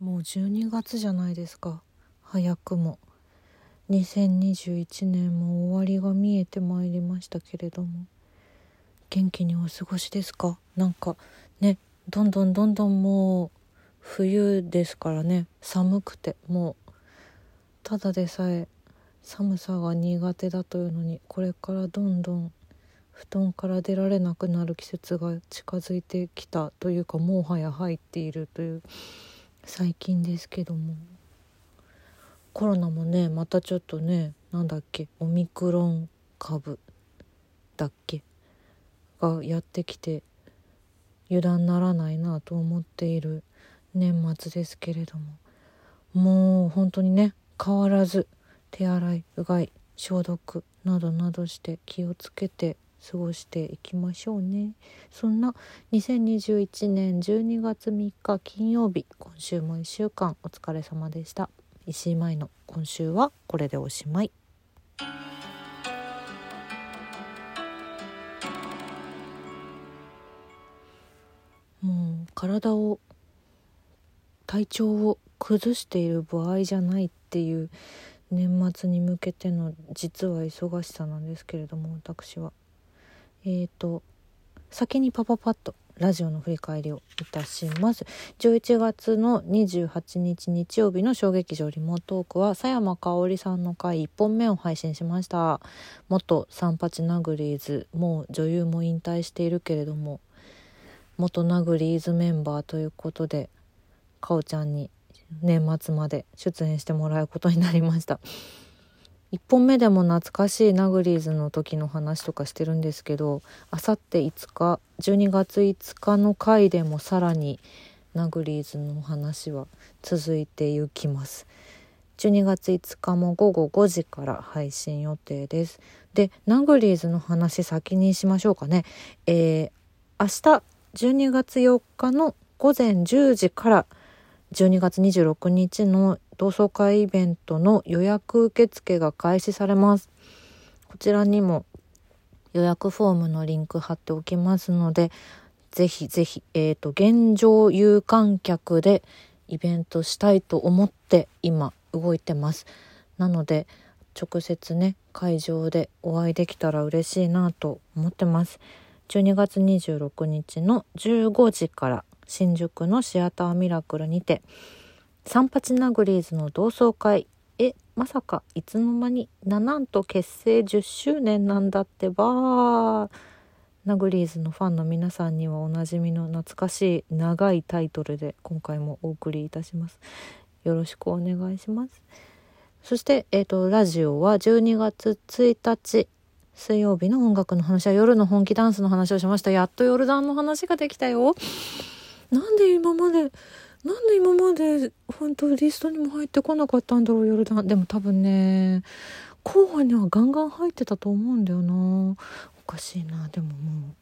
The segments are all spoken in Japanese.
もう12月じゃないですか。早くも。2021年も終わりが見えてまいりましたけれども。元気にお過ごしですか？なんかねどんどんどんどんもう冬ですからね。寒くてもう。ただでさえ寒さが苦手だというのにこれからどんどん布団から出られなくなる季節が近づいてきたというかもはや入っているという最近ですけども。コロナもねまたちょっとねなんだっけオミクロン株だっけがやってきて油断ならないなと思っている年末ですけれども。もう本当にね変わらず手洗いうがい消毒などなどして気をつけて過ごしていきましょうね。そんな2021年12月3日金曜日今週も1週間お疲れ様でした。石井舞の今週はこれでおしまい。もう体を体調を崩している場合じゃないっていう年末に向けての実は忙しさなんですけれども私はえーと先にパパパッとラジオの振り返りをいたします。11月の28日日曜日の小劇場リモートークは佐山香織さんの回1本目を配信しました。元三八ナグリーズもう女優も引退しているけれども元ナグリーズメンバーということでかおちゃんに年末まで出演してもらうことになりました。1本目でも懐かしいナグリーズの時の話とかしてるんですけどあさって5日12月5日の回でもさらにナグリーズの話は続いていきます。12月5日も午後5時から配信予定です。でナグリーズの話先にしましょうかね。えー、明日12月4日の午前10時から12月26日の同窓会イベントの予約受付が開始されます。こちらにも予約フォームのリンク貼っておきますので、ぜひぜひ、えっ、ー、と、現状有観客でイベントしたいと思って今動いてます。なので、直接ね、会場でお会いできたら嬉しいなと思ってます。12月26日の15時から新宿のシアターミラクルにて三八ナグリーズの同窓会えまさかいつの間にナナンと結成10周年なんだってばナグリーズのファンの皆さんにはおなじみの懐かしい長いタイトルで今回もお送りいたします。よろしくお願いします。そして、えーと、ラジオは12月1日水曜日の音楽の話は夜の本気ダンスの話をしました。やっとヨルダンの話ができたよ。なんで今までなんで今まで本当リストにも入ってこなかったんだろうヨルダン。でも多分ね候補にはガンガン入ってたと思うんだよな。おかしいな。でももう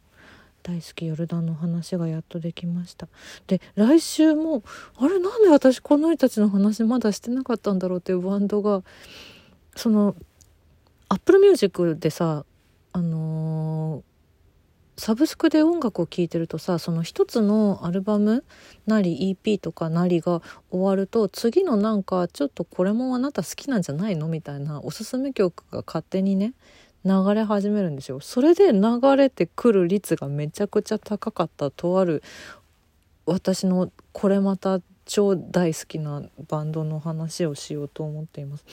大好きヨルダンの話がやっとできました。で来週もあれなんで私この人たちの話まだしてなかったんだろうっていうバンドがそのアップルミュージックでさあのーサブスクで音楽を聴いてるとさその一つのアルバムなり EP とかなりが終わると次のなんかちょっとこれもあなた好きなんじゃないのみたいなおすすめ曲が勝手にね流れ始めるんですよ。それで流れてくる率がめちゃくちゃ高かったとある私のこれまた超大好きなバンドの話をしようと思っています。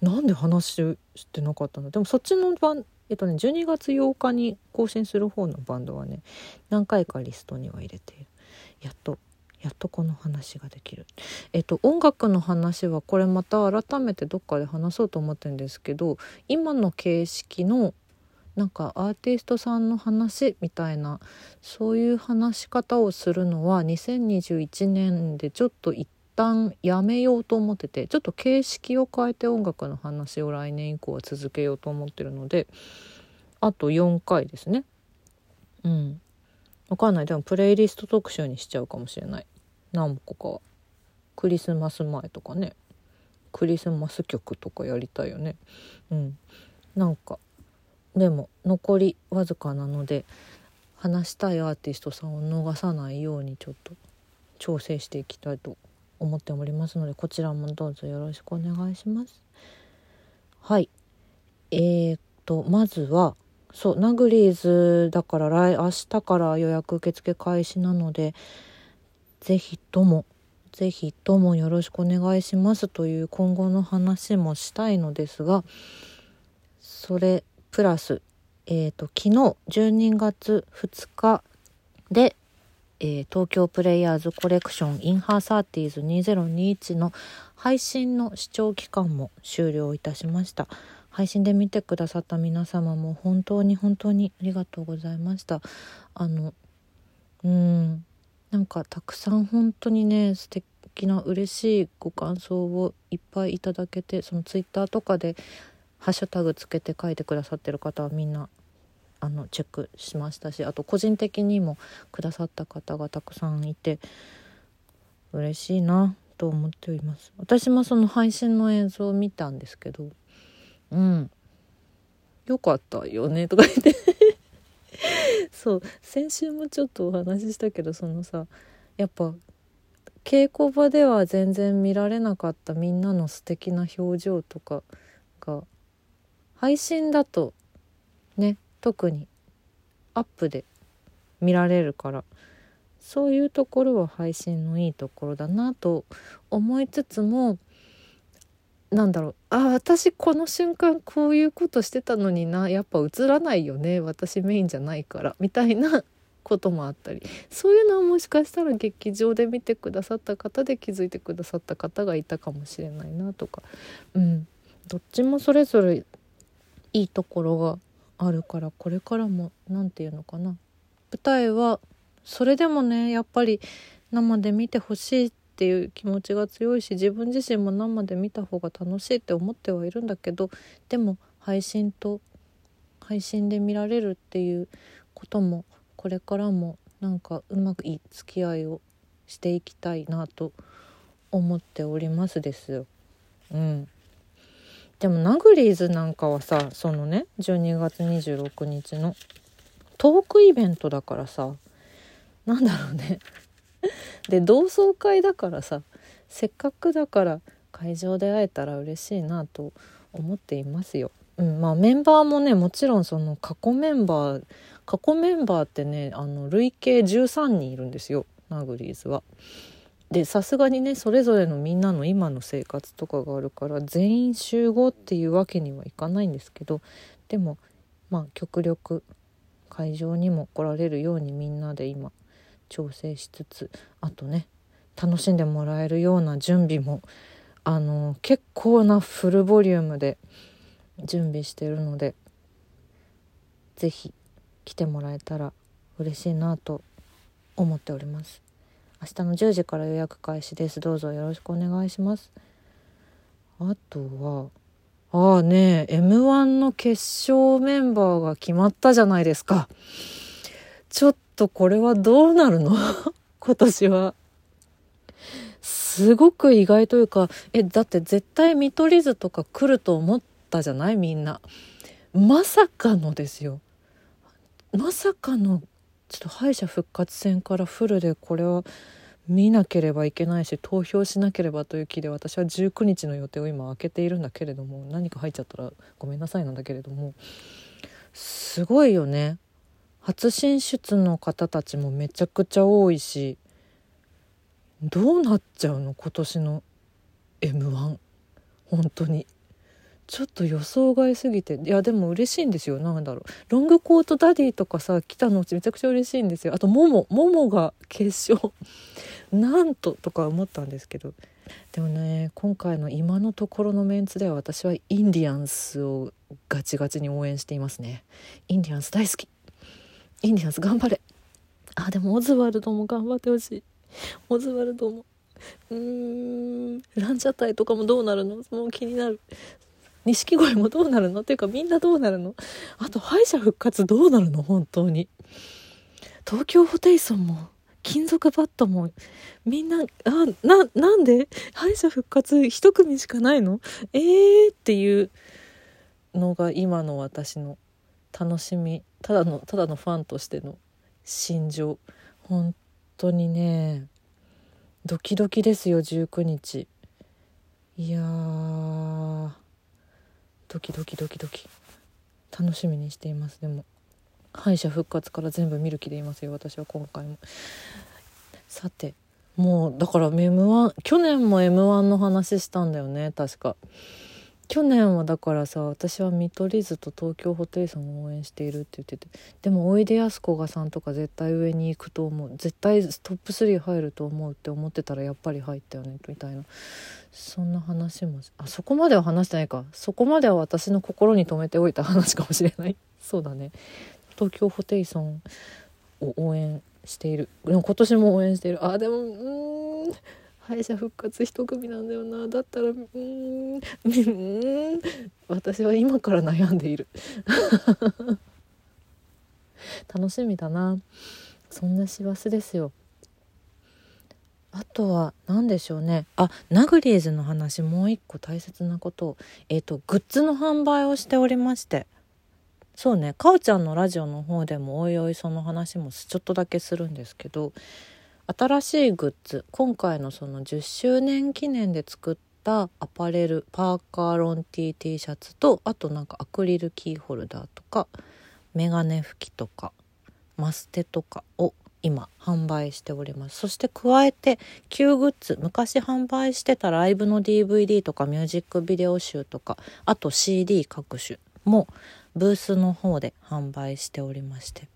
なんで話してなかったの？でもそっちのバンえっとね12月8日に更新する方のバンドはね何回かリストには入れている。やっとやっとこの話ができる。えっと音楽の話はこれまた改めてどっかで話そうと思ってるんですけど今の形式のなんかアーティストさんの話みたいなそういう話し方をするのは2021年でちょっと一旦やめようと思っててちょっと形式を変えて音楽の話を来年以降は続けようと思ってるのであと4回ですね。うん。わかんない。でもプレイリスト特集にしちゃうかもしれない。何個かは。クリスマス前とかね。クリスマス曲とかやりたいよね。うん。なんかでも残りわずかなので話したいアーティストさんを逃さないようにちょっと調整していきたいと思っておりますのでこちらもどうぞよろしくお願いします。はい。えー、っとまずはそうナグリーズだから来明日から予約受付開始なので是非とも是非ともよろしくお願いしますという今後の話もしたいのですがそれプラスえーと、昨日12月2日で、えー、東京プレイヤーズコレクションインハーサーティーズ2021の配信の視聴期間も終了いたしました。配信で見てくださった皆様も本当に本当にありがとうございました。あのうんなんかたくさん本当にね素敵な嬉しいご感想をいっぱいいただけてそのツイッターとかでハッシュタグつけて書いてくださってる方はみんなあのチェックしましたしあと個人的にもくださった方がたくさんいて嬉しいなと思っております。私もその配信の映像を見たんですけどうん。よかったよねとか言って。そう先週もちょっとお話ししたけどそのさやっぱ稽古場では全然見られなかったみんなの素敵な表情とかが配信だとね特にアップで見られるからそういうところは配信のいいところだなと思いつつもなんだろうあ私この瞬間こういうことしてたのになやっぱ映らないよね私メインじゃないからみたいなこともあったりそういうのはもしかしたら劇場で見てくださった方で気づいてくださった方がいたかもしれないなとかうんどっちもそれぞれいいところがあるからこれからも何て言うのかな舞台はそれでもねやっぱり生で見てほしいっていう気持ちが強いし自分自身も生で見た方が楽しいって思ってはいるんだけどでも配信と配信で見られるっていうこともこれからもなんかうまくいい付き合いをしていきたいなと思っておりますですよ。うんでもナグリーズなんかはさそのね12月26日のトークイベントだからさなんだろうね で同窓会だからさせっかくだから会場で会えたら嬉しいなと思っていますよ。うん、まあメンバーもねもちろんその過去メンバー過去メンバーってねあの累計13人いるんですよナグリーズは。でさすがにねそれぞれのみんなの今の生活とかがあるから全員集合っていうわけにはいかないんですけどでもまあ極力会場にも来られるようにみんなで今調整しつつあとね楽しんでもらえるような準備もあの結構なフルボリュームで準備してるので是非来てもらえたら嬉しいなと思っております。明日の10時から予約開始です。どうぞよろしくお願いします。あとはああね m 1の決勝メンバーが決まったじゃないですか。ちょっとこれはどうなるの？今年は。すごく意外というかえだって絶対見取り図とか来ると思ったじゃない？みんな。まさかのですよ。まさかのちょっと敗者復活戦からフルでこれは見なければいけないし投票しなければという気で私は19日の予定を今開けているんだけれども何か入っちゃったらごめんなさいなんだけれどもすごいよね。初進出の方たちもめちゃくちゃ多いしどうなっちゃうの？今年の m 1本当に。ちょっと予想外すぎていやでも嬉しいんですよ。なんだろう。ロングコートダディとかさ来たのうちめちゃくちゃ嬉しいんですよ。あとモモモモが決勝。なんととか思ったんですけど。でもね今回の今のところのメンツでは私はインディアンスをガチガチに応援していますね。インディアンス大好き。インディアンス頑張れ。あでもオズワルドも頑張ってほしい。オズワルドも。うーん。ランジャタイとかもどうなるの？もう気になる。錦鯉もどうなるの？っていうかみんなどうなるの？あと敗者復活どうなるの？本当に。東京ホテイソンも金属バットもみんなあななんで？敗者復活一組しかないの？えーっていうのが今の私の楽しみ。ただのただのファンとしての心情。本当にねドキドキですよ19日。いやドキドキドキドキ。楽しみにしています。でも敗者復活から全部見る気でいますよ私は今回も。さてもうだから M1 去年も m 1の話したんだよね確か。去年はだからさ私は見取り図と東京ホテイソンを応援しているって言っててでもおいでやすこがさんとか絶対上に行くと思う絶対トップ3入ると思うって思ってたらやっぱり入ったよねみたいな。そんな話もあそこまでは話してないか。そこまでは私の心に留めておいた話かもしれない。そうだね。東京ホテイソンを応援している。今年も応援している。あでもうん。敗者復活一組なんだよな。だったらうんうん。私は今から悩んでいる。楽しみだな。そんな師走ですよ。あとは何でしょうね。あナグリーズの話もう一個大切なこと。えっ、ー、とグッズの販売をしておりまして。そうね。かおちゃんのラジオの方でもおいおいその話もちょっとだけするんですけど。新しいグッズ今回のその10周年記念で作ったアパレルパーカーロン T T シャツとあとなんかアクリルキーホルダーとかメガネ拭きとかマステとかを今販売しております。そして加えて旧グッズ昔販売してたライブの DVD とかミュージックビデオ集とかあと CD 各種もブースの方で販売しておりまして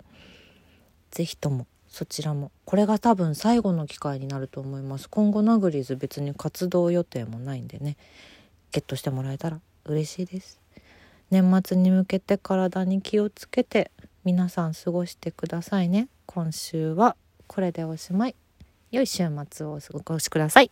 是非ともそちらも。これが多分最後の機会になると思います。今後ナグリーズ別に活動予定もないんでね。ゲットしてもらえたら嬉しいです。年末に向けて体に気をつけて皆さん過ごしてくださいね。今週はこれでおしまい。良い週末をお過ごしください。